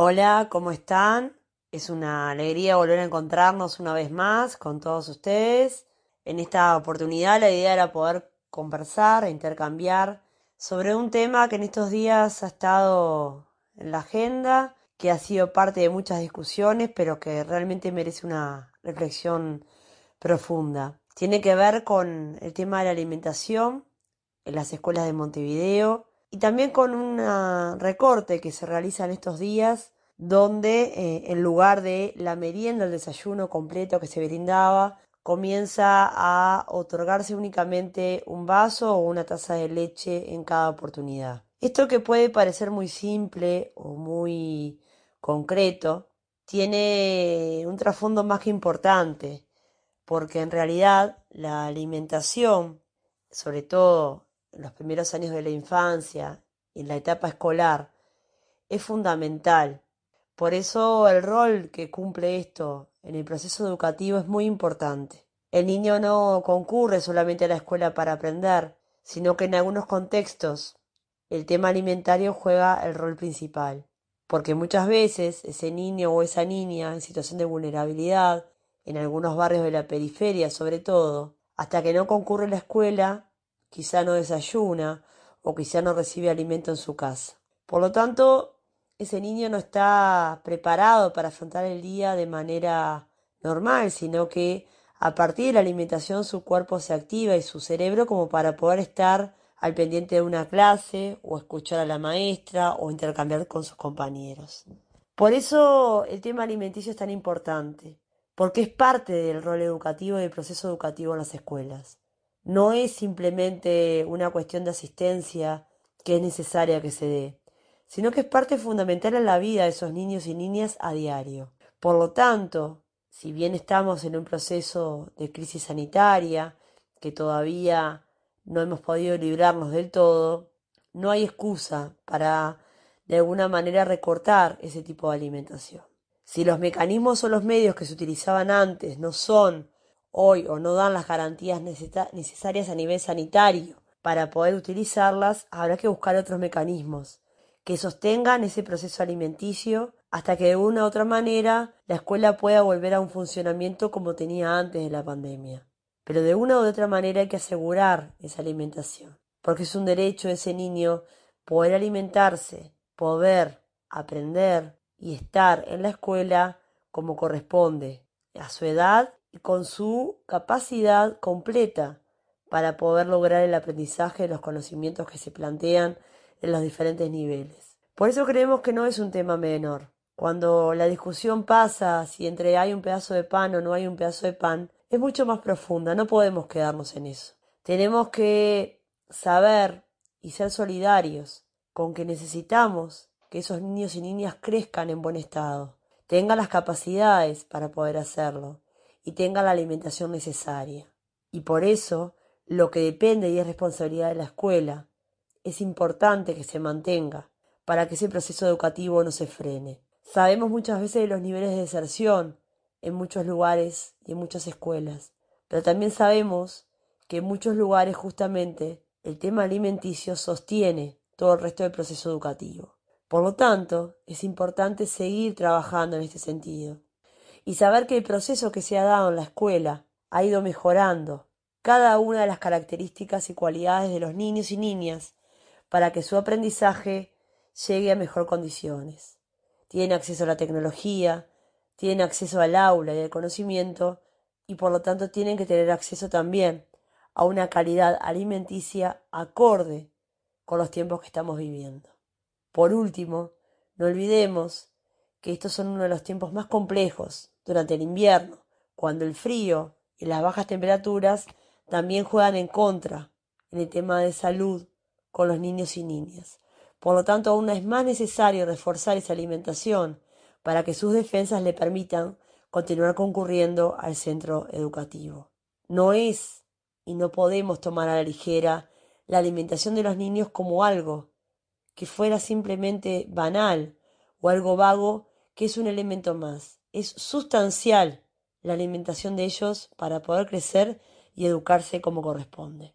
Hola, ¿cómo están? Es una alegría volver a encontrarnos una vez más con todos ustedes. En esta oportunidad la idea era poder conversar e intercambiar sobre un tema que en estos días ha estado en la agenda, que ha sido parte de muchas discusiones, pero que realmente merece una reflexión profunda. Tiene que ver con el tema de la alimentación en las escuelas de Montevideo y también con un recorte que se realiza en estos días donde eh, en lugar de la merienda, el desayuno completo que se brindaba, comienza a otorgarse únicamente un vaso o una taza de leche en cada oportunidad. Esto que puede parecer muy simple o muy concreto, tiene un trasfondo más que importante, porque en realidad la alimentación, sobre todo los primeros años de la infancia y en la etapa escolar, es fundamental. Por eso el rol que cumple esto en el proceso educativo es muy importante. El niño no concurre solamente a la escuela para aprender, sino que en algunos contextos el tema alimentario juega el rol principal, porque muchas veces ese niño o esa niña en situación de vulnerabilidad en algunos barrios de la periferia sobre todo, hasta que no concurre a la escuela, quizá no desayuna o quizá no recibe alimento en su casa. Por lo tanto, ese niño no está preparado para afrontar el día de manera normal, sino que a partir de la alimentación su cuerpo se activa y su cerebro como para poder estar al pendiente de una clase o escuchar a la maestra o intercambiar con sus compañeros. Por eso el tema alimenticio es tan importante, porque es parte del rol educativo y del proceso educativo en las escuelas. No es simplemente una cuestión de asistencia que es necesaria que se dé, sino que es parte fundamental en la vida de esos niños y niñas a diario. Por lo tanto, si bien estamos en un proceso de crisis sanitaria, que todavía no hemos podido librarnos del todo, no hay excusa para de alguna manera recortar ese tipo de alimentación. Si los mecanismos o los medios que se utilizaban antes no son hoy o no dan las garantías necesarias a nivel sanitario para poder utilizarlas, habrá que buscar otros mecanismos que sostengan ese proceso alimenticio hasta que de una u otra manera la escuela pueda volver a un funcionamiento como tenía antes de la pandemia. Pero de una u otra manera hay que asegurar esa alimentación, porque es un derecho de ese niño poder alimentarse, poder aprender, y estar en la escuela como corresponde, a su edad y con su capacidad completa para poder lograr el aprendizaje de los conocimientos que se plantean en los diferentes niveles. Por eso creemos que no es un tema menor. Cuando la discusión pasa si entre hay un pedazo de pan o no hay un pedazo de pan, es mucho más profunda, no podemos quedarnos en eso. Tenemos que saber y ser solidarios con que necesitamos que esos niños y niñas crezcan en buen estado, tengan las capacidades para poder hacerlo y tengan la alimentación necesaria. Y por eso, lo que depende y es responsabilidad de la escuela, es importante que se mantenga para que ese proceso educativo no se frene. Sabemos muchas veces de los niveles de deserción en muchos lugares y en muchas escuelas, pero también sabemos que en muchos lugares justamente el tema alimenticio sostiene todo el resto del proceso educativo. Por lo tanto, es importante seguir trabajando en este sentido y saber que el proceso que se ha dado en la escuela ha ido mejorando cada una de las características y cualidades de los niños y niñas para que su aprendizaje llegue a mejor condiciones. Tienen acceso a la tecnología, tienen acceso al aula y al conocimiento y por lo tanto tienen que tener acceso también a una calidad alimenticia acorde con los tiempos que estamos viviendo. Por último, no olvidemos que estos son uno de los tiempos más complejos durante el invierno, cuando el frío y las bajas temperaturas también juegan en contra en el tema de salud con los niños y niñas. Por lo tanto, aún es más necesario reforzar esa alimentación para que sus defensas le permitan continuar concurriendo al centro educativo. No es y no podemos tomar a la ligera la alimentación de los niños como algo que fuera simplemente banal o algo vago que es un elemento más. Es sustancial la alimentación de ellos para poder crecer y educarse como corresponde.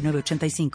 85